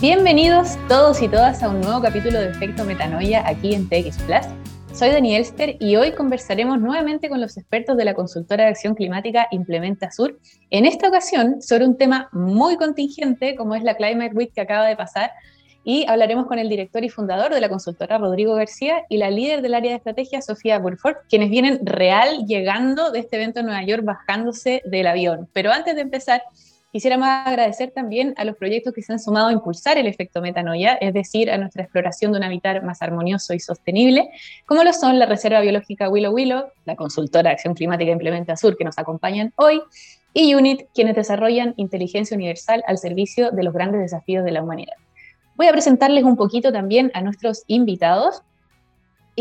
Bienvenidos todos y todas a un nuevo capítulo de Efecto Metanoia aquí en TX Plus. Soy Daniel Elster y hoy conversaremos nuevamente con los expertos de la consultora de acción climática Implementa Sur, en esta ocasión sobre un tema muy contingente como es la Climate Week que acaba de pasar y hablaremos con el director y fundador de la consultora Rodrigo García y la líder del área de estrategia Sofía Burford, quienes vienen real llegando de este evento en Nueva York bajándose del avión. Pero antes de empezar, Quisiera más agradecer también a los proyectos que se han sumado a impulsar el efecto metanoia, es decir, a nuestra exploración de un hábitat más armonioso y sostenible, como lo son la Reserva Biológica Willow Willow, la consultora de Acción Climática Implementa Sur que nos acompañan hoy, y UNIT, quienes desarrollan inteligencia universal al servicio de los grandes desafíos de la humanidad. Voy a presentarles un poquito también a nuestros invitados.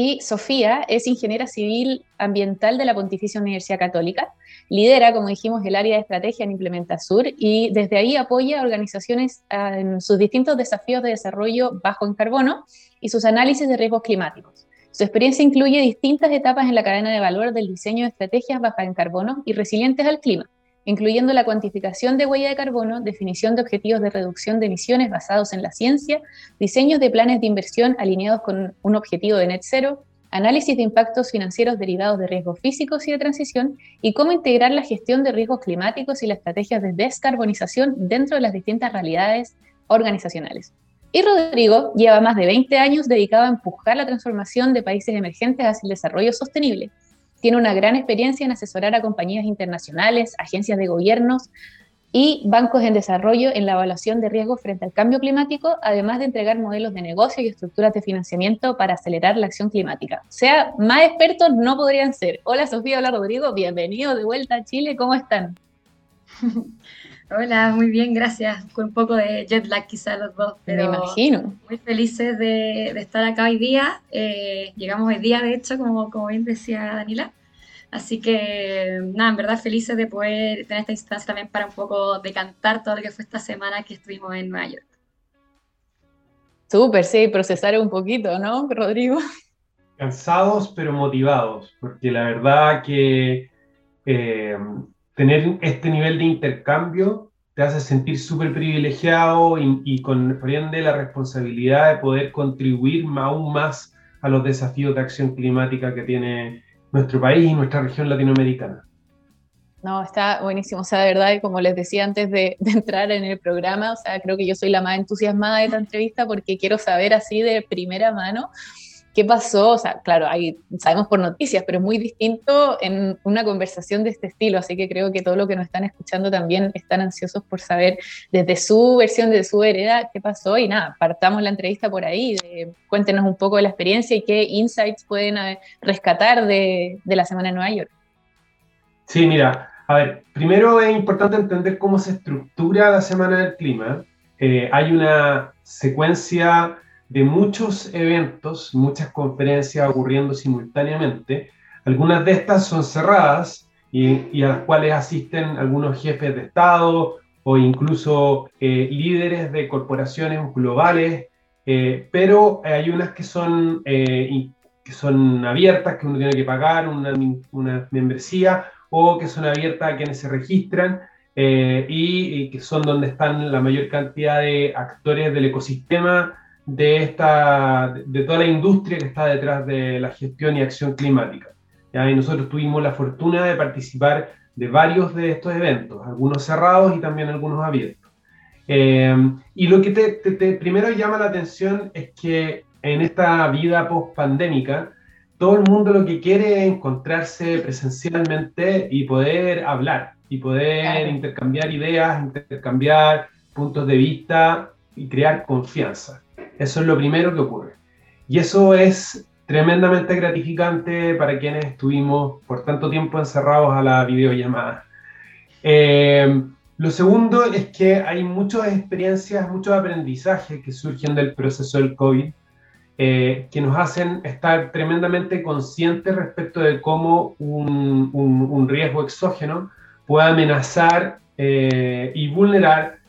Y Sofía es ingeniera civil ambiental de la Pontificia Universidad Católica. Lidera, como dijimos, el área de estrategia en Implementa Sur y desde ahí apoya a organizaciones ah, en sus distintos desafíos de desarrollo bajo en carbono y sus análisis de riesgos climáticos. Su experiencia incluye distintas etapas en la cadena de valor del diseño de estrategias bajas en carbono y resilientes al clima, incluyendo la cuantificación de huella de carbono, definición de objetivos de reducción de emisiones basados en la ciencia, diseños de planes de inversión alineados con un objetivo de net cero, análisis de impactos financieros derivados de riesgos físicos y de transición, y cómo integrar la gestión de riesgos climáticos y las estrategias de descarbonización dentro de las distintas realidades organizacionales. Y Rodrigo lleva más de 20 años dedicado a empujar la transformación de países emergentes hacia el desarrollo sostenible, tiene una gran experiencia en asesorar a compañías internacionales, agencias de gobiernos y bancos en desarrollo en la evaluación de riesgos frente al cambio climático, además de entregar modelos de negocio y estructuras de financiamiento para acelerar la acción climática. O sea, más expertos no podrían ser. Hola Sofía, hola Rodrigo, bienvenidos de vuelta a Chile, ¿cómo están? Hola, muy bien, gracias. Con un poco de jet lag quizás los dos, pero Me imagino. muy felices de, estar acá hoy día. Eh, llegamos hoy día, de hecho, como, como bien decía Daniela. Así que, nada, en verdad felices de poder tener esta instancia también para un poco decantar todo lo que fue esta semana que estuvimos en Nueva York. Súper, sí, procesar un poquito, ¿no, Rodrigo? Cansados pero motivados, porque la verdad que eh, tener este nivel de intercambio te hace sentir súper privilegiado y, con por ende la responsabilidad de poder contribuir aún más a los desafíos de acción climática que tiene nuestro país y nuestra región latinoamericana. No, está buenísimo. O sea, de verdad, como les decía antes de, de, entrar en el programa, o sea, creo que yo soy la más entusiasmada de esta entrevista porque quiero saber así de primera mano qué pasó, o sea, claro, ahí sabemos por noticias, pero es muy distinto en una conversación de este estilo, así que creo que todo lo que nos están escuchando también están ansiosos por saber desde su versión, desde su hereda, qué pasó y nada, partamos la entrevista por ahí, cuéntenos un poco de la experiencia y qué insights pueden eh, rescatar de, de la semana en Nueva York. Sí, mira, a ver, primero es importante entender cómo se estructura la Semana del Clima. Eh, hay una secuencia de muchos eventos, muchas conferencias ocurriendo simultáneamente. Algunas de estas son cerradas y, a las cuales asisten algunos jefes de Estado o incluso eh, líderes de corporaciones globales, eh, pero hay unas que son, eh, que son abiertas, que uno tiene que pagar una, membresía, o que son abiertas a quienes se registran, y, y, que son donde están la mayor cantidad de actores del ecosistema de, esta, de toda la industria que está detrás de la gestión y acción climática. ¿ya? Y nosotros tuvimos la fortuna de participar de varios de estos eventos, algunos cerrados y también algunos abiertos. Eh, y lo que te, primero llama la atención es que en esta vida post-pandémica, todo el mundo lo que quiere es encontrarse presencialmente y poder hablar, y poder intercambiar ideas, intercambiar puntos de vista y crear confianza. Eso es lo primero que ocurre. Y eso es tremendamente gratificante para quienes estuvimos por tanto tiempo encerrados a la videollamada. Eh, lo segundo es que hay muchas experiencias, muchos aprendizajes que surgen del proceso del COVID, eh, que nos hacen estar tremendamente conscientes respecto de cómo un, riesgo exógeno puede amenazar eh, y vulnerar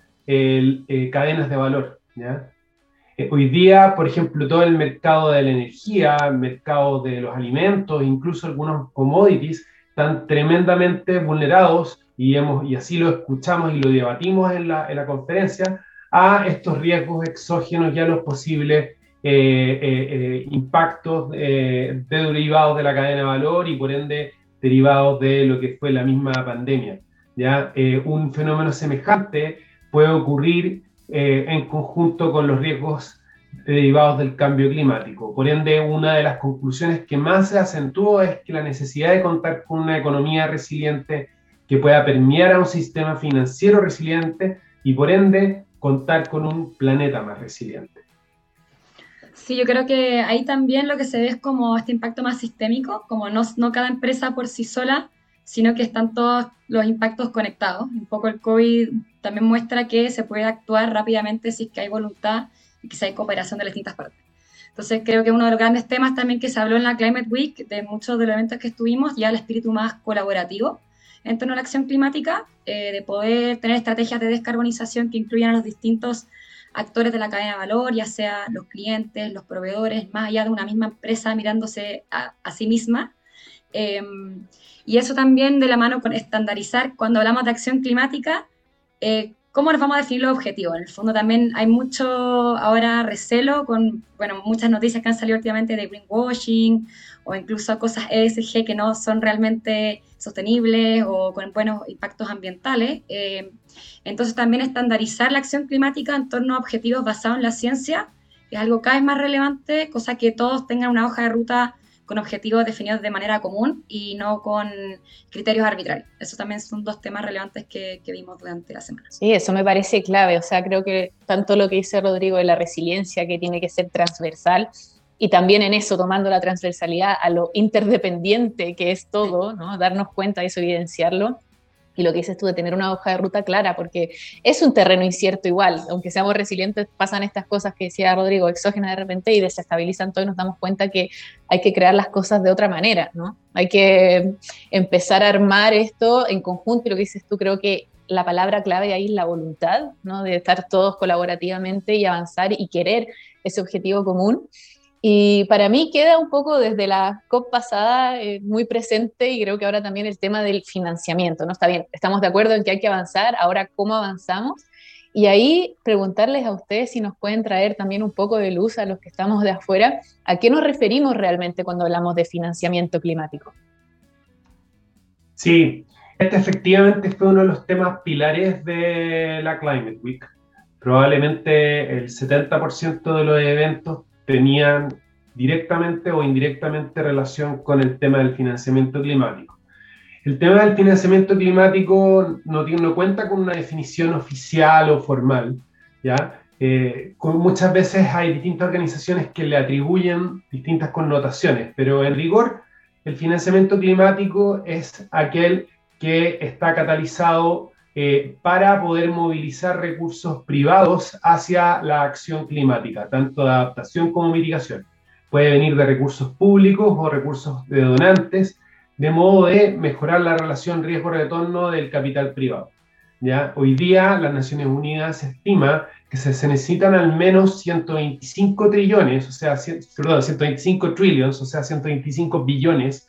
cadenas de valor. Eh, hoy día, por ejemplo, todo el mercado de la energía, el mercado de los alimentos, incluso algunos commodities, están tremendamente vulnerados y, hemos, y así lo escuchamos y lo debatimos en la, en la conferencia a estos riesgos exógenos y a los posibles impactos de derivados de la cadena de valor y por ende derivados de lo que fue la misma pandemia. ¿ya? un fenómeno semejante puede ocurrir en conjunto con los riesgos derivados del cambio climático. Por ende, una de las conclusiones que más se acentuó es que la necesidad de contar con una economía resiliente que pueda permear a un sistema financiero resiliente y por ende contar con un planeta más resiliente. Sí, yo creo que ahí también lo que se ve es como este impacto más sistémico, como no, no cada empresa por sí sola, sino que están todos los impactos conectados. Un poco el COVID también muestra que se puede actuar rápidamente si es que hay voluntad y quizá hay cooperación de las distintas partes. Entonces creo que uno de los grandes temas también que se habló en la Climate Week, de muchos de los eventos que estuvimos, ya el espíritu más colaborativo en torno a la acción climática, eh, de poder tener estrategias de descarbonización que incluyan a los distintos actores de la cadena de valor, ya sea los clientes, los proveedores, más allá de una misma empresa mirándose a, sí misma. Em, y eso también de la mano con estandarizar, cuando hablamos de acción climática, eh, ¿Cómo nos vamos a definir los objetivos? En el fondo también hay mucho ahora recelo con, bueno, muchas noticias que han salido últimamente de greenwashing o incluso cosas ESG que no son realmente sostenibles o con buenos impactos ambientales. Eh, entonces también estandarizar la acción climática en torno a objetivos basados en la ciencia es algo cada vez más relevante, cosa que todos tengan una hoja de ruta con objetivos definidos de manera común y no con criterios arbitrarios. Eso también son dos temas relevantes que, vimos durante la semana. Sí, eso me parece clave. O sea, creo que tanto lo que dice Rodrigo de la resiliencia, que tiene que ser transversal, y también en eso, tomando la transversalidad a lo interdependiente que es todo, ¿no? darnos cuenta de eso, evidenciarlo, y lo que dices tú de tener una hoja de ruta clara, porque es un terreno incierto igual, aunque seamos resilientes, pasan estas cosas que decía Rodrigo, exógenas de repente y desestabilizan todo y nos damos cuenta que hay que crear las cosas de otra manera, ¿no? Hay que empezar a armar esto en conjunto y lo que dices tú, creo que la palabra clave ahí es la voluntad, ¿no? De estar todos colaborativamente y avanzar y querer ese objetivo común. Y para mí queda un poco desde la COP pasada eh, muy presente y creo que ahora también el tema del financiamiento, ¿no? Está bien, estamos de acuerdo en que hay que avanzar, ahora cómo avanzamos. Y ahí preguntarles a ustedes si nos pueden traer también un poco de luz a los que estamos de afuera, ¿a qué nos referimos realmente cuando hablamos de financiamiento climático? Sí, este efectivamente fue uno de los temas pilares de la Climate Week. Probablemente el 70% de los eventos tenían directamente o indirectamente relación con el tema del financiamiento climático. El tema del financiamiento climático no, tiene, no cuenta con una definición oficial o formal, ¿ya? Eh, muchas veces hay distintas organizaciones que le atribuyen distintas connotaciones, pero en rigor el financiamiento climático es aquel que está catalizado eh, para poder movilizar recursos privados hacia la acción climática, tanto de adaptación como mitigación. Puede venir de recursos públicos o recursos de donantes, de modo de mejorar la relación riesgo-retorno del capital privado. ¿ya? Hoy día las Naciones Unidas estima que se, se, necesitan al menos 125 trillones, o sea, perdón, 125 trillones, o sea, 125 billones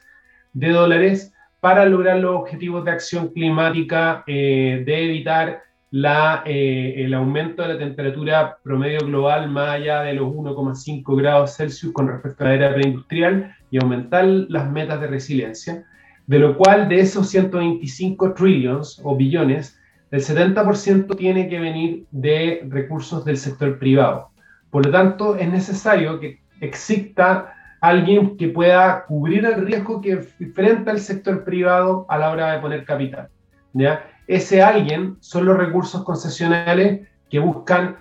de dólares para lograr los objetivos de acción climática eh, de evitar eh, el aumento de la temperatura promedio global más allá de los 1,5 grados Celsius con respecto a la era preindustrial y aumentar las metas de resiliencia, de lo cual de esos 125 trillions o billones, el 70% tiene que venir de recursos del sector privado. Por lo tanto, es necesario que exista alguien que pueda cubrir el riesgo que enfrenta el sector privado a la hora de poner capital. Ese alguien son los recursos concesionales que buscan,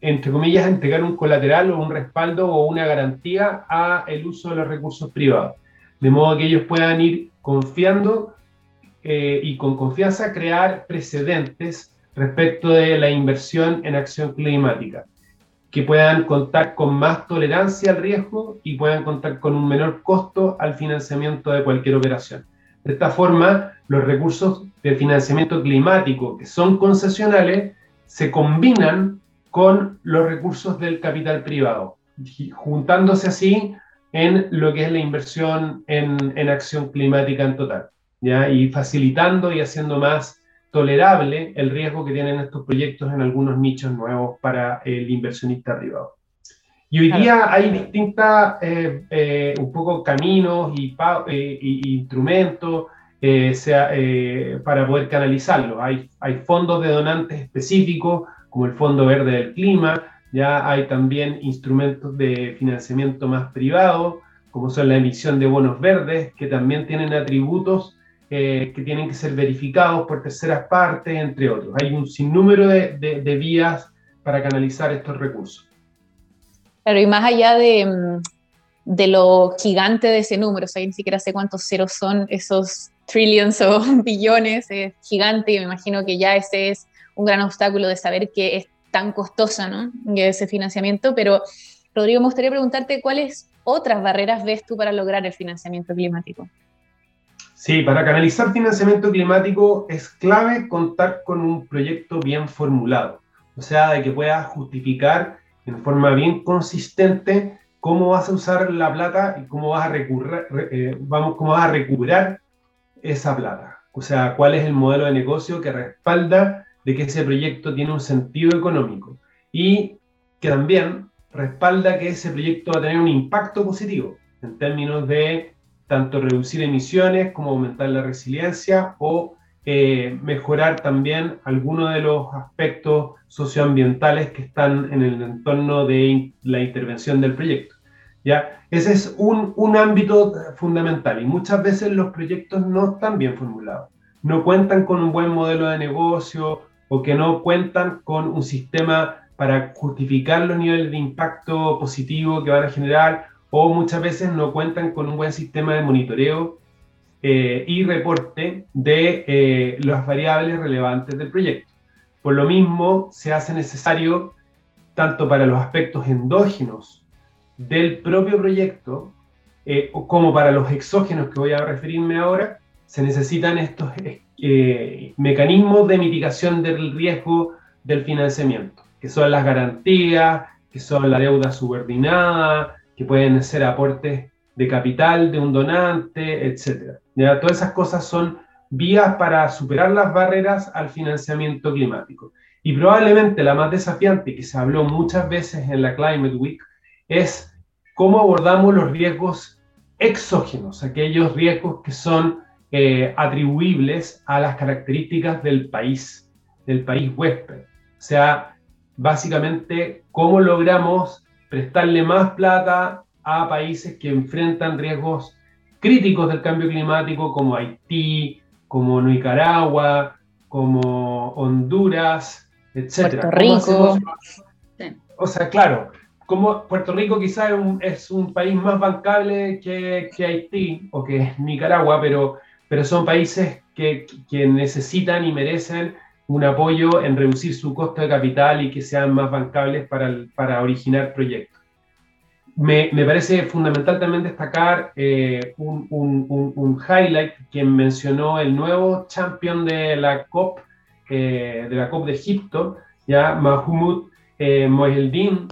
entre, comillas, entregar un colateral o un respaldo o una garantía a el uso de los recursos privados. De modo que ellos puedan ir confiando eh, y con confianza crear precedentes respecto de la inversión en acción climática que puedan contar con más tolerancia al riesgo y puedan contar con un menor costo al financiamiento de cualquier operación. De esta forma, los recursos de financiamiento climático que son concesionales se combinan con los recursos del capital privado, juntándose así en lo que es la inversión en, acción climática en total, ¿ya? y facilitando y haciendo más tolerable el riesgo que tienen estos proyectos en algunos nichos nuevos para el inversionista privado. Y hoy día hay distintas, eh, eh, un poco caminos y, eh, instrumentos sea, para poder canalizarlo. Hay, hay fondos de donantes específicos, como el Fondo Verde del Clima, ya hay también instrumentos de financiamiento más privado, como son la emisión de bonos verdes, que también tienen atributos eh, que tienen que ser verificados por terceras partes, entre otros. Hay un sinnúmero de, de, vías para canalizar estos recursos. Pero y más allá de, mm, de, lo gigante de ese número, o sea, ni siquiera sé cuántos ceros son esos trillions o billones, es gigante y me imagino que ya ese es un gran obstáculo de saber que es tan costosa ¿no? ese financiamiento, pero Rodrigo, me gustaría preguntarte cuáles otras barreras ves tú para lograr el financiamiento climático. Sí, para canalizar financiamiento climático es clave contar con un proyecto bien formulado, o sea, de que puedas justificar en forma bien consistente cómo vas a usar la plata y cómo vas a, eh, vamos, cómo vas a recuperar esa plata. O sea, cuál es el modelo de negocio que respalda de que ese proyecto tiene un sentido económico y que también respalda que ese proyecto va a tener un impacto positivo en términos de tanto reducir emisiones como aumentar la resiliencia o eh, mejorar también algunos de los aspectos socioambientales que están en el entorno de la intervención del proyecto. ¿ya? Ese es un, un ámbito fundamental y muchas veces los proyectos no están bien formulados, no cuentan con un buen modelo de negocio o que no cuentan con un sistema para justificar los niveles de impacto positivo que van a generar o muchas veces no cuentan con un buen sistema de monitoreo eh, y reporte de eh, las variables relevantes del proyecto. Por lo mismo, se hace necesario, tanto para los aspectos endógenos del propio proyecto, eh, como para los exógenos que voy a referirme ahora, se necesitan estos mecanismos de mitigación del riesgo del financiamiento, que son las garantías, que son la deuda subordinada, que pueden ser aportes de capital de un donante, etc. ¿Ya? Todas esas cosas son vías para superar las barreras al financiamiento climático. Y probablemente la más desafiante, que se habló muchas veces en la Climate Week, es cómo abordamos los riesgos exógenos, aquellos riesgos que son eh, atribuibles a las características del país, del país huésped. O sea, básicamente, cómo logramos prestarle más plata a países que enfrentan riesgos críticos del cambio climático como Haití, como Nicaragua, como Honduras, etc. Puerto Rico. O sea, claro, como Puerto Rico quizás es un, país más bancable que, Haití o que Nicaragua, pero, pero son países que, que necesitan y merecen un apoyo en reducir su costo de capital y que sean más bancables para, para originar proyectos. Me, me, parece fundamental también destacar eh, un, un, un, highlight que mencionó el nuevo champion de la COP, eh, de la COP de Egipto, ya Mahmoud eh, Moheldin,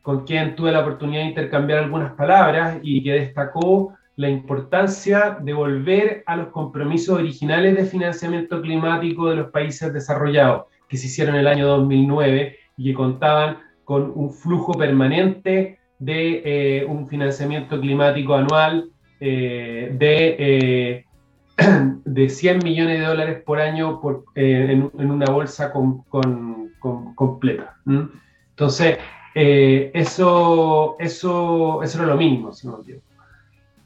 con quien tuve la oportunidad de intercambiar algunas palabras y que destacó la importancia de volver a los compromisos originales de financiamiento climático de los países desarrollados, que se hicieron en el año 2009 y que contaban con un flujo permanente de eh, un financiamiento climático anual eh, de, eh, de 100 millones de dólares por año por, en, una bolsa completa. Entonces, eso, eso, eso era lo mismo, si no me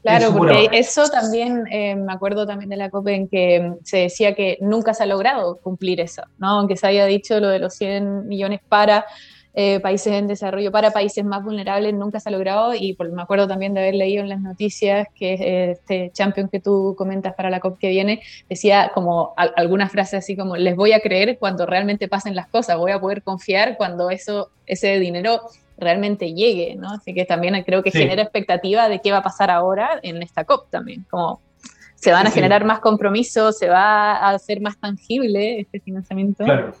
Claro, porque eso también, eh, me acuerdo también de la COP en que se decía que nunca se ha logrado cumplir eso, ¿no? Aunque se haya dicho lo de los 100 millones para eh, países en desarrollo, para países más vulnerables, nunca se ha logrado y me acuerdo también de haber leído en las noticias que eh, este champion que tú comentas para la COP que viene decía como algunas frases así como les voy a creer cuando realmente pasen las cosas, voy a poder confiar cuando eso, ese dinero realmente llegue, ¿no? Así que también creo que genera expectativa de qué va a pasar ahora en esta COP también, como se van a generar más compromisos, se va a hacer más tangible este financiamiento. Claro.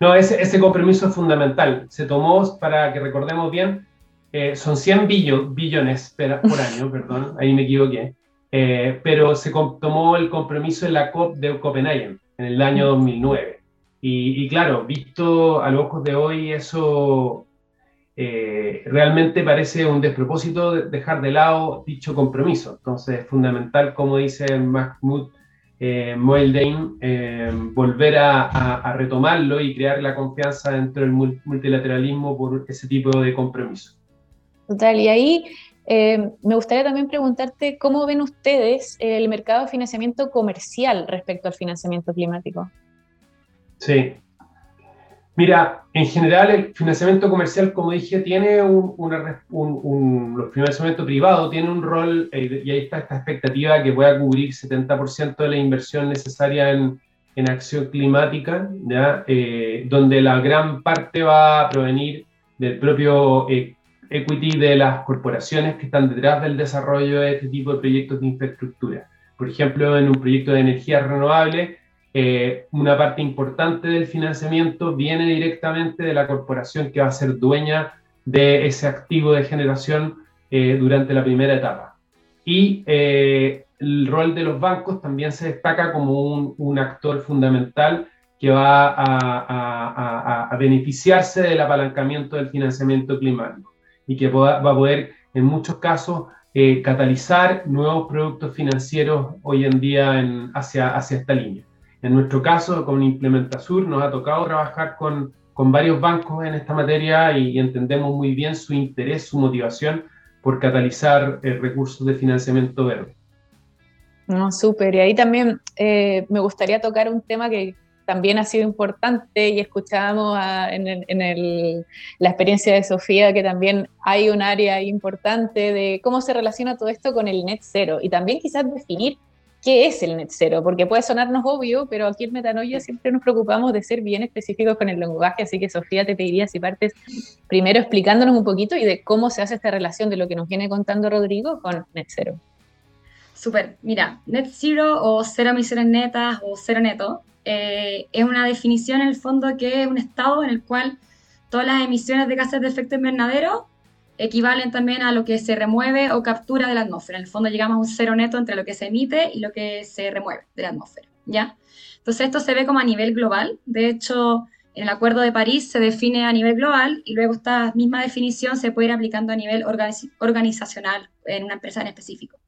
No, ese, ese compromiso es fundamental. Se tomó, para que recordemos bien, eh, son 100 billones por año, perdón, ahí me equivoqué, eh, pero se tomó el compromiso en la COP de Copenhague, en el año 2009. Y, claro, visto a los ojos de hoy, eso eh, realmente parece un despropósito dejar de lado dicho compromiso. Entonces es fundamental, como dice Mahmoud eh, Moeldein, eh, volver a, retomarlo y crear la confianza dentro del multilateralismo por ese tipo de compromiso. Total, y ahí eh, me gustaría también preguntarte cómo ven ustedes el mercado de financiamiento comercial respecto al financiamiento climático. Sí. Mira, en general el financiamiento comercial, como dije, tiene un, un, financiamiento privado tiene un rol, eh, y ahí está esta expectativa que pueda cubrir 70% de la inversión necesaria en, en acción climática, ¿ya? Eh, donde la gran parte va a provenir del propio equity de las corporaciones que están detrás del desarrollo de este tipo de proyectos de infraestructura. Por ejemplo, en un proyecto de energía renovable, eh, una parte importante del financiamiento viene directamente de la corporación que va a ser dueña de ese activo de generación eh, durante la primera etapa. Y eh, el rol de los bancos también se destaca como un, un actor fundamental que va a, a, a, beneficiarse del apalancamiento del financiamiento climático y que va a poder en muchos casos eh, catalizar nuevos productos financieros hoy en día en, hacia, hacia esta línea. En nuestro caso, con Implementasur, nos ha tocado trabajar con, varios bancos en esta materia y, entendemos muy bien su interés, su motivación por catalizar eh, recursos de financiamiento verde. No, súper. Y ahí también eh, me gustaría tocar un tema que, también ha sido importante y escuchábamos en, la experiencia de Sofía que también hay un área importante de cómo se relaciona todo esto con el net cero y también quizás definir qué es el net cero, porque puede sonarnos obvio, pero aquí en Metanoia siempre nos preocupamos de ser bien específicos con el lenguaje, así que Sofía te pediría si partes primero explicándonos un poquito y de cómo se hace esta relación de lo que nos viene contando Rodrigo con net cero. Súper, mira, net zero o cero emisiones netas o cero neto eh, es una definición en el fondo que es un estado en el cual todas las emisiones de gases de efecto invernadero equivalen también a lo que se remueve o captura de la atmósfera. En el fondo llegamos a un cero neto entre lo que se emite y lo que se remueve de la atmósfera, ¿ya? Entonces esto se ve como a nivel global. De hecho, en el Acuerdo de París se define a nivel global y luego esta misma definición se puede ir aplicando a nivel organizacional en una empresa en específico.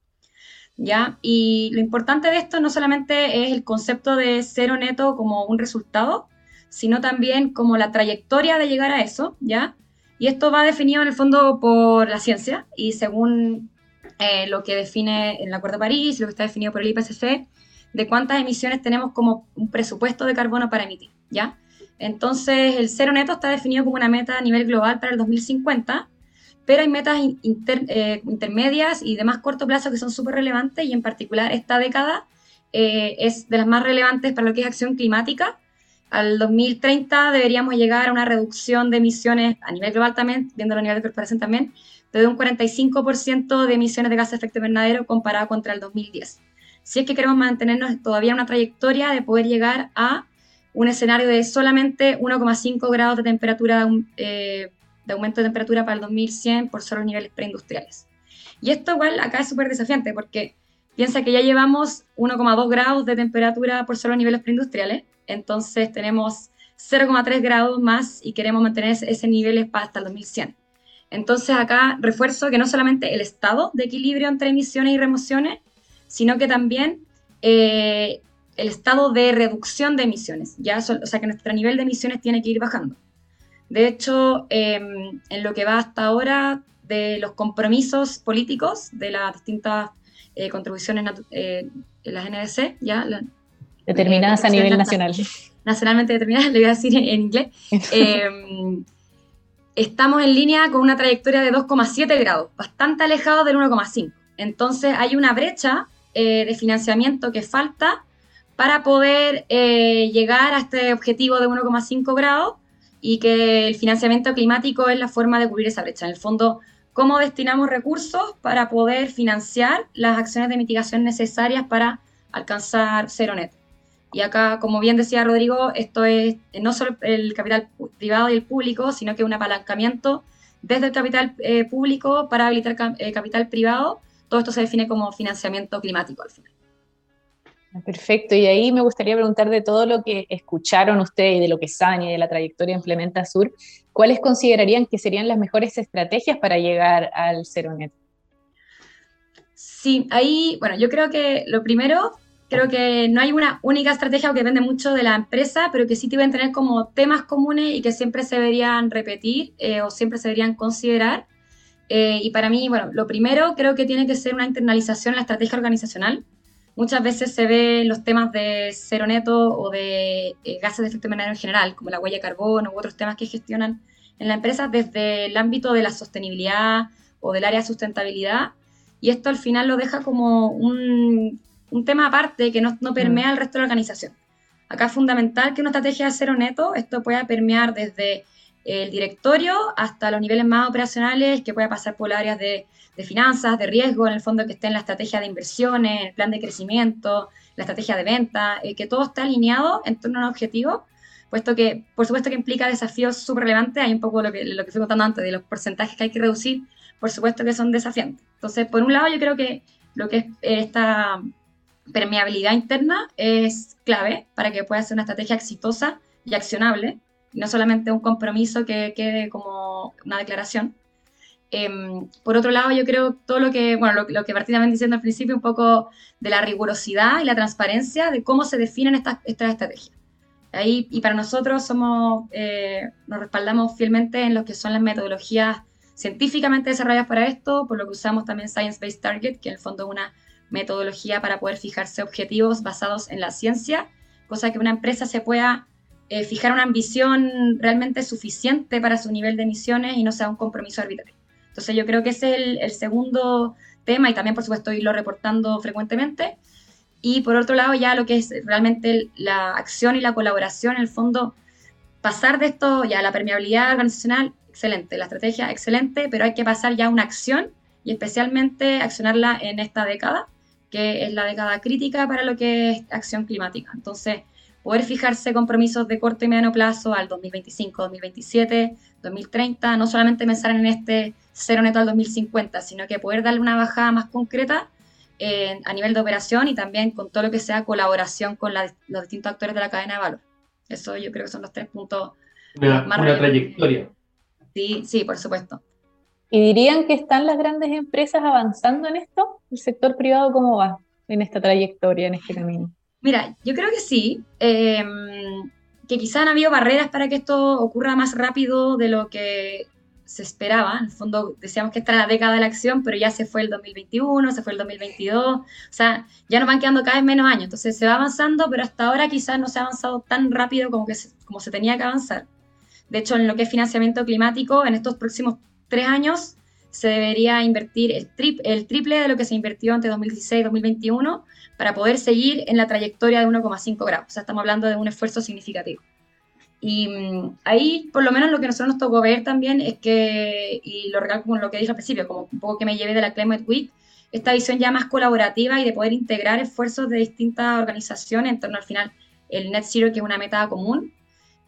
¿ya? Y lo importante de esto no solamente es el concepto de cero neto como un resultado, sino también como la trayectoria de llegar a eso, ¿ya? Y esto va definido en el fondo por la ciencia y según eh, lo que define el Acuerdo de París, lo que está definido por el IPCC, de cuántas emisiones tenemos como un presupuesto de carbono para emitir, ¿ya? Entonces, el cero neto está definido como una meta a nivel global para el 2050 pero hay metas eh, intermedias y de más corto plazo que son súper relevantes y en particular esta década eh, es de las más relevantes para lo que es acción climática. Al 2030 deberíamos llegar a una reducción de emisiones a nivel global también, viendo a nivel de corporación también, de un 45% de emisiones de gases de efecto invernadero comparado contra el 2010. Si es que queremos mantenernos todavía una trayectoria de poder llegar a un escenario de solamente 1,5 grados de temperatura eh, de aumento de temperatura para el 2100 por solo niveles preindustriales. Y esto igual acá es súper desafiante porque piensa que ya llevamos 1,2 grados de temperatura por solo niveles preindustriales, entonces tenemos 0,3 grados más y queremos mantener ese nivel hasta el 2100. Entonces acá refuerzo que no solamente el estado de equilibrio entre emisiones y remociones, sino que también eh, el estado de reducción de emisiones, ¿ya? o sea que nuestro nivel de emisiones tiene que ir bajando. De hecho, em, en lo que va hasta ahora de los compromisos políticos de las distintas eh, contribuciones eh, en las NDC, ya determinadas a nivel nacional. Nacionalmente determinadas, le voy a decir en, inglés. Em, estamos en línea con una trayectoria de 2,7 grados, bastante alejado del 1,5. Entonces hay una brecha eh, de financiamiento que falta para poder llegar a este objetivo de 1,5 grados y que el financiamiento climático es la forma de cubrir esa brecha. En el fondo, cómo destinamos recursos para poder financiar las acciones de mitigación necesarias para alcanzar cero neto. Y acá, como bien decía Rodrigo, esto es no solo el capital privado y el público, sino que un apalancamiento desde el capital eh, público para habilitar eh, capital privado. Todo esto se define como financiamiento climático al final. Perfecto, y ahí me gustaría preguntar de todo lo que escucharon ustedes y de lo que saben y de la trayectoria Implementa Sur, ¿cuáles considerarían que serían las mejores estrategias para llegar al cero neto? Sí, ahí, bueno, yo creo que lo primero, creo que no hay una única estrategia que depende mucho de la empresa, pero que sí deben tener como temas comunes y que siempre se deberían repetir eh, o siempre se deberían considerar. Eh, y para mí, bueno, lo primero creo que tiene que ser una internalización en la estrategia organizacional. Muchas veces se ve los temas de cero neto o de eh, gases de efecto invernadero en general, como la huella de carbono u otros temas que gestionan en la empresa desde el ámbito de la sostenibilidad o del área de sustentabilidad. Y esto al final lo deja como un, un tema aparte que no, no permea el resto de la organización. Acá es fundamental que una estrategia de cero neto, esto pueda permear desde el directorio hasta los niveles más operacionales, que pueda pasar por áreas de de finanzas, de riesgo, en el fondo que esté en la estrategia de inversiones, el plan de crecimiento, la estrategia de venta, eh, que todo esté alineado en torno a un objetivo, puesto que, por supuesto que implica desafíos súper relevantes, hay un poco lo que, lo que fui contando antes, de los porcentajes que hay que reducir, por supuesto que son desafiantes. Entonces, por un lado, yo creo que lo que es esta permeabilidad interna es clave para que pueda ser una estrategia exitosa y accionable, no solamente un compromiso que quede como una declaración. Em, por otro lado, yo creo todo lo que, bueno, lo, que Martín también diciendo al principio, un poco de la rigurosidad y la transparencia de cómo se definen estas, estas estrategias. Ahí, y para nosotros somos, eh, nos respaldamos fielmente en lo que son las metodologías científicamente desarrolladas para esto, por lo que usamos también Science Based Target, que en el fondo es una metodología para poder fijarse objetivos basados en la ciencia, cosa que una empresa se pueda eh, fijar una ambición realmente suficiente para su nivel de emisiones y no sea un compromiso arbitrario. Entonces yo creo que ese es el, segundo tema y también por supuesto irlo reportando frecuentemente. Y por otro lado ya lo que es realmente la acción y la colaboración, en el fondo, pasar de esto ya a la permeabilidad organizacional, excelente, la estrategia, excelente, pero hay que pasar ya a una acción y especialmente accionarla en esta década, que es la década crítica para lo que es acción climática. Entonces, poder fijarse compromisos de corto y mediano plazo al 2025, 2027, 2030, no solamente pensar en este cero neto al 2050, sino que poder darle una bajada más concreta eh, a nivel de operación y también con todo lo que sea colaboración con los distintos actores de la cadena de valor. Eso yo creo que son los tres puntos una, más Una trayectoria. Sí, sí, por supuesto. ¿Y dirían que están las grandes empresas avanzando en esto? ¿El sector privado cómo va en esta trayectoria, en este camino? Mira, yo creo que sí. Eh, que quizá han habido barreras para que esto ocurra más rápido de lo que se esperaba. En el fondo decíamos que esta era la década de la acción, pero ya se fue el 2021, se fue el 2022, o sea, ya nos van quedando cada vez menos años. Entonces se va avanzando, pero hasta ahora quizás no se ha avanzado tan rápido como, que se, como se tenía que avanzar. De hecho, en lo que es financiamiento climático, en estos próximos tres años se debería invertir el, el triple de lo que se invirtió entre 2016 y 2021 para poder seguir en la trayectoria de 1,5 grados. O sea, estamos hablando de un esfuerzo significativo. Y mm, ahí, por lo menos, lo que nosotros nos tocó ver también es que, y lo recalco con lo que dije al principio, como un poco que me llevé de la Climate Week, esta visión ya más colaborativa y de poder integrar esfuerzos de distintas organizaciones en torno al final el net zero, que es una meta común.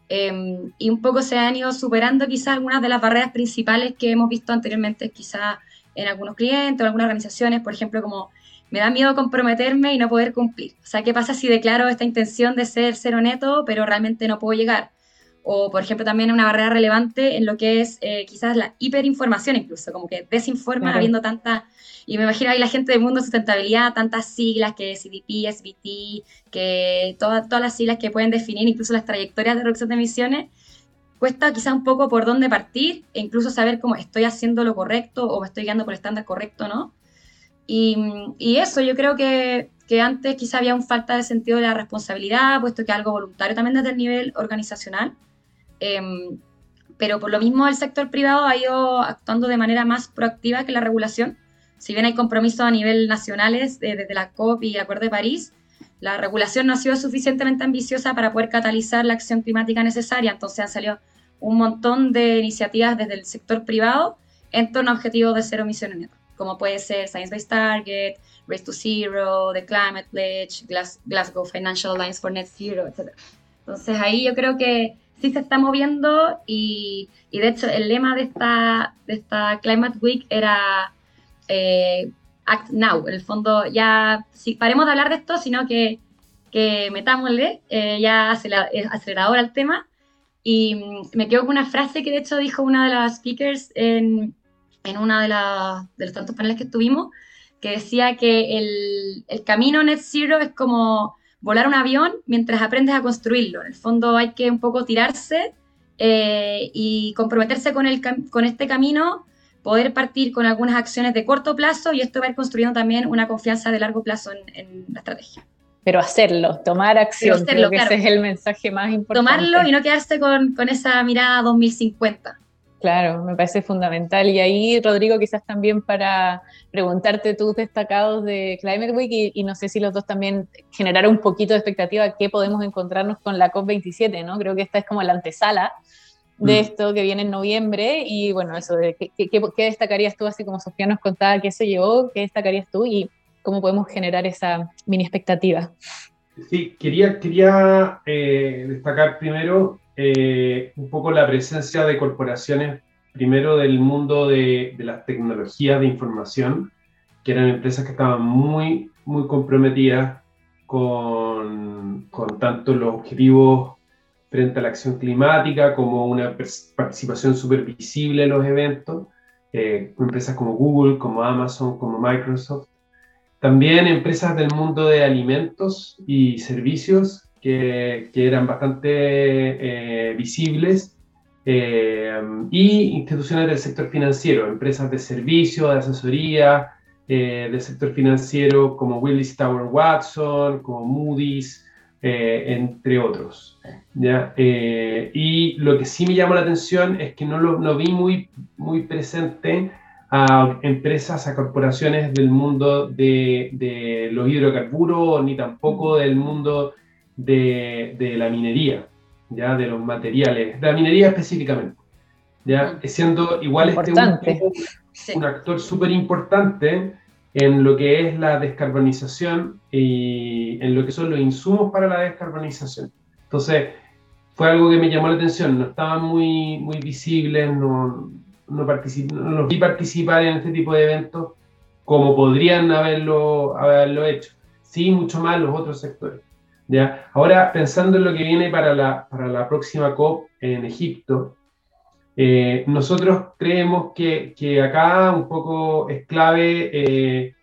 Em, y un poco se han ido superando quizás algunas de las barreras principales que hemos visto anteriormente, quizás en algunos clientes o algunas organizaciones, por ejemplo, como me da miedo comprometerme y no poder cumplir. O sea, ¿qué pasa si declaro esta intención de ser cero neto, pero realmente no puedo llegar? O, por ejemplo, también una barrera relevante en lo que es eh, quizás la hiperinformación incluso, como que desinforma habiendo tanta, y me imagino ahí la gente del mundo de sustentabilidad, tantas siglas que CDP, SBT, que todas, todas las siglas que pueden definir incluso las trayectorias de reducción de emisiones, cuesta quizás un poco por dónde partir e incluso saber cómo estoy haciendo lo correcto o me estoy guiando por el estándar correcto, ¿no? Y, y eso, yo creo que, que antes quizá había un falta de sentido de la responsabilidad, puesto que algo voluntario también desde el nivel organizacional. Em, pero por lo mismo el sector privado ha ido actuando de manera más proactiva que la regulación. Si bien hay compromisos a nivel nacionales desde la COP y el Acuerdo de París, la regulación no ha sido suficientemente ambiciosa para poder catalizar la acción climática necesaria. Entonces han salido un montón de iniciativas desde el sector privado en torno a objetivos de cero emisiones netas, como puede ser Science Based Target, Race to Zero, The Climate Pledge, Glasgow Financial Alliance for Net Zero, etc. Entonces ahí yo creo que sí se está moviendo y, y, de hecho el lema de esta, de esta Climate Week era eh, Act Now. El fondo ya, si paremos de hablar de esto, sino que que metámosle eh, ya acelerador al tema. Y mm, me quedo con una frase que de hecho dijo una de las speakers en, en una de, de los tantos paneles que tuvimos, que decía que el, el, camino net zero es como volar un avión mientras aprendes a construirlo. En el fondo hay que un poco tirarse eh, y comprometerse con, el, con este camino, poder partir con algunas acciones de corto plazo y esto va a ir construyendo también una confianza de largo plazo en, en la estrategia pero hacerlo, tomar acción, creo que ese es el mensaje más importante. Tomarlo y no quedarse con, con, esa mirada 2050. Claro, me parece fundamental. Y ahí, Rodrigo, quizás también para preguntarte tus destacados de Climate Week y, no sé si los dos también generar un poquito de expectativa qué podemos encontrarnos con la COP27, ¿no? Creo que esta es como la antesala de mm. esto que viene en noviembre y bueno, eso de qué, qué destacarías tú, así como Sofía nos contaba qué se llevó, qué destacarías tú y cómo podemos generar esa mini expectativa. Sí, quería, quería eh, destacar primero eh, un poco la presencia de corporaciones, primero del mundo de, de las tecnologías de información, que eran empresas que estaban muy, muy comprometidas con, con tanto los objetivos frente a la acción climática como una participación súper visible en los eventos, eh, empresas como Google, como Amazon, como Microsoft, también empresas del mundo de alimentos y servicios que, que eran bastante eh, visibles eh, y instituciones del sector financiero, empresas de servicio, de asesoría, eh, del sector financiero como Willis Tower Watson, como Moody's, entre otros. ¿ya? y lo que sí me llamó la atención es que no lo vi muy, muy presente a empresas, a corporaciones del mundo de, de los hidrocarburos, ni tampoco del mundo de, de, la minería, ¿ya? de los materiales, de la minería específicamente. ¿ya? Siendo igual este un, un actor súper importante en lo que es la descarbonización y en lo que son los insumos para la descarbonización. Entonces, fue algo que me llamó la atención, no estaban muy, muy visibles, no, no, no los vi participar en este tipo de eventos como podrían haberlo, haberlo hecho. Sí, mucho más los otros sectores. ¿ya? Ahora, pensando en lo que viene para la, para la próxima COP en Egipto, eh, nosotros creemos que, que, acá un poco es clave eh,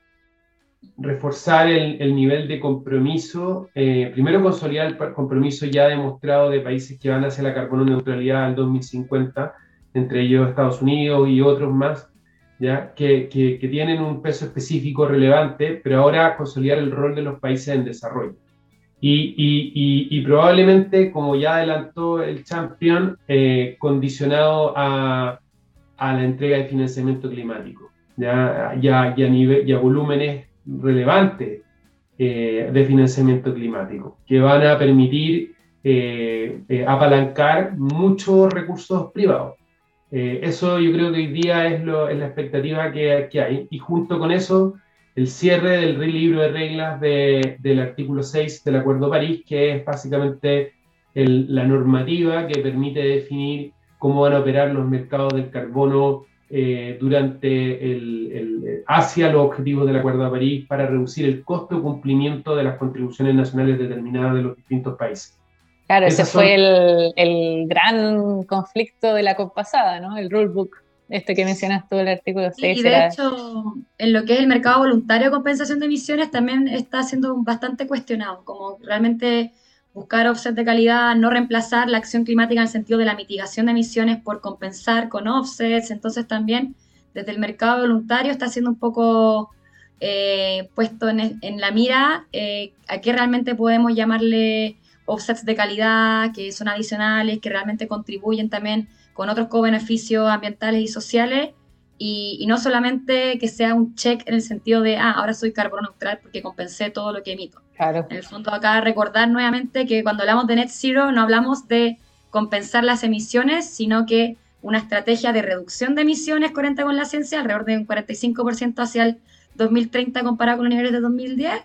reforzar el, el, nivel de compromiso, eh, primero consolidar el compromiso ya demostrado de países que van hacia la carbono neutralidad al 2050, entre ellos Estados Unidos y otros más, ¿ya? Que, que, tienen un peso específico relevante, pero ahora consolidar el rol de los países en desarrollo. Y, y, y, probablemente, como ya adelantó el Champion, eh, condicionado a, a, la entrega de financiamiento climático, ya, ya, ya, nivel, ya volúmenes relevantes eh, de financiamiento climático, que van a permitir eh, apalancar muchos recursos privados. Eh, eso yo creo que hoy día es, lo, la expectativa que, hay. Y junto con eso, el cierre del libro de reglas de, del artículo 6 del Acuerdo de París, que es básicamente la normativa que permite definir cómo van a operar los mercados del carbono eh, durante el, hacia los objetivos del Acuerdo de París para reducir el costo de cumplimiento de las contribuciones nacionales determinadas de los distintos países. Claro, ese fue el, el, gran conflicto de la COP pasada, ¿no? El rulebook, este que mencionas tú, el artículo 6. y de hecho, en lo que es el mercado voluntario de compensación de emisiones también está siendo bastante cuestionado, como realmente buscar offsets de calidad, no reemplazar la acción climática en el sentido de la mitigación de emisiones por compensar con offsets, entonces también desde el mercado voluntario está siendo un poco eh, puesto en, en, la mira eh, a qué realmente podemos llamarle offsets de calidad que son adicionales, que realmente contribuyen también con otros co-beneficios ambientales y sociales. Y, no solamente que sea un check en el sentido de, ah, ahora soy carbono neutral porque compensé todo lo que emito. Claro. En el fondo, acá recordar nuevamente que cuando hablamos de net zero no hablamos de compensar las emisiones, sino que una estrategia de reducción de emisiones coherente con la ciencia, alrededor de un 45% hacia el 2030 comparado con los niveles de 2010,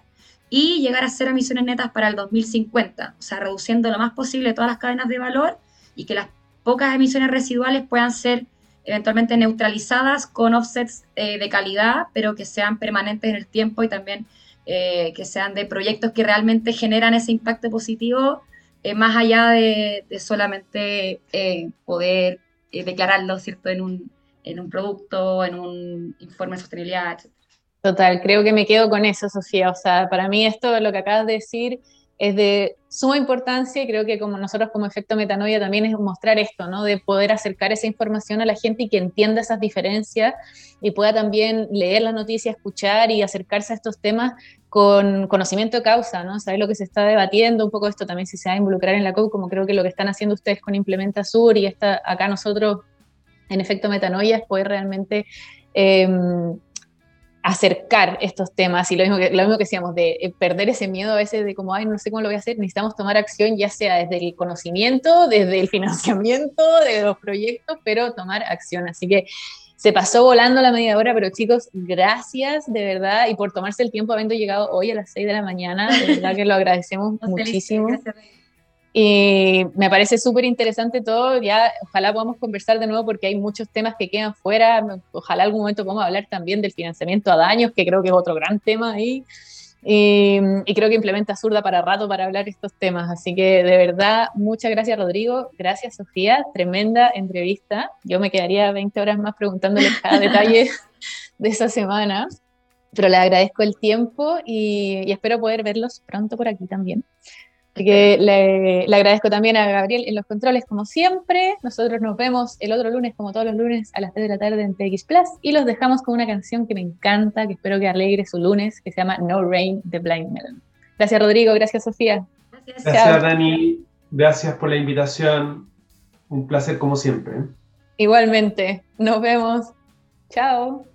y llegar a cero emisiones netas para el 2050, o sea, reduciendo lo más posible todas las cadenas de valor y que las pocas emisiones residuales puedan ser eventualmente neutralizadas con offsets eh, de calidad, pero que sean permanentes en el tiempo y también eh, que sean de proyectos que realmente generan ese impacto positivo, eh, más allá de, solamente poder declararlo, ¿cierto?, en un, en un producto, en un informe de sostenibilidad, etc. Total, creo que me quedo con eso, Sofía. O sea, para mí esto, lo que acabas de decir, es de suma importancia y creo que como nosotros como efecto metanoia también es mostrar esto, ¿no? De poder acercar esa información a la gente y que entienda esas diferencias y pueda también leer las noticias, escuchar y acercarse a estos temas con conocimiento de causa, ¿no? Saber lo que se está debatiendo, un poco esto también si se va a involucrar en la COP, como creo que lo que están haciendo ustedes con Implementa Sur y está acá nosotros en efecto metanoia es poder realmente... Em, acercar estos temas y lo mismo que, lo mismo que decíamos, de eh, perder ese miedo a veces de como, ay, no sé cómo lo voy a hacer, necesitamos tomar acción ya sea desde el conocimiento, desde el financiamiento de los proyectos, pero tomar acción. Así que se pasó volando la media hora, pero chicos, gracias de verdad y por tomarse el tiempo habiendo llegado hoy a las 6 de la mañana, de verdad que lo agradecemos muchísimo. Y me parece súper interesante todo. Ya, ojalá podamos conversar de nuevo porque hay muchos temas que quedan fuera. Ojalá algún momento podamos hablar también del financiamiento a daños, que creo que es otro gran tema ahí. Y, creo que implementa Zurda para rato para hablar estos temas. Así que de verdad, muchas gracias Rodrigo, gracias Sofía, tremenda entrevista. Yo me quedaría 20 horas más preguntándoles cada detalle de esa semana, pero le agradezco el tiempo y espero poder verlos pronto por aquí también. Así que le, agradezco también a Gabriel en los controles, como siempre. Nosotros nos vemos el otro lunes, como todos los lunes, a las 3 de la tarde en TX Plus. Y los dejamos con una canción que me encanta, que espero que alegre su lunes, que se llama No Rain de Blind Melon. Gracias, Rodrigo. Gracias, Sofía. Gracias, gracias Dani. Gracias por la invitación. Un placer, como siempre. Igualmente. Nos vemos. Chao.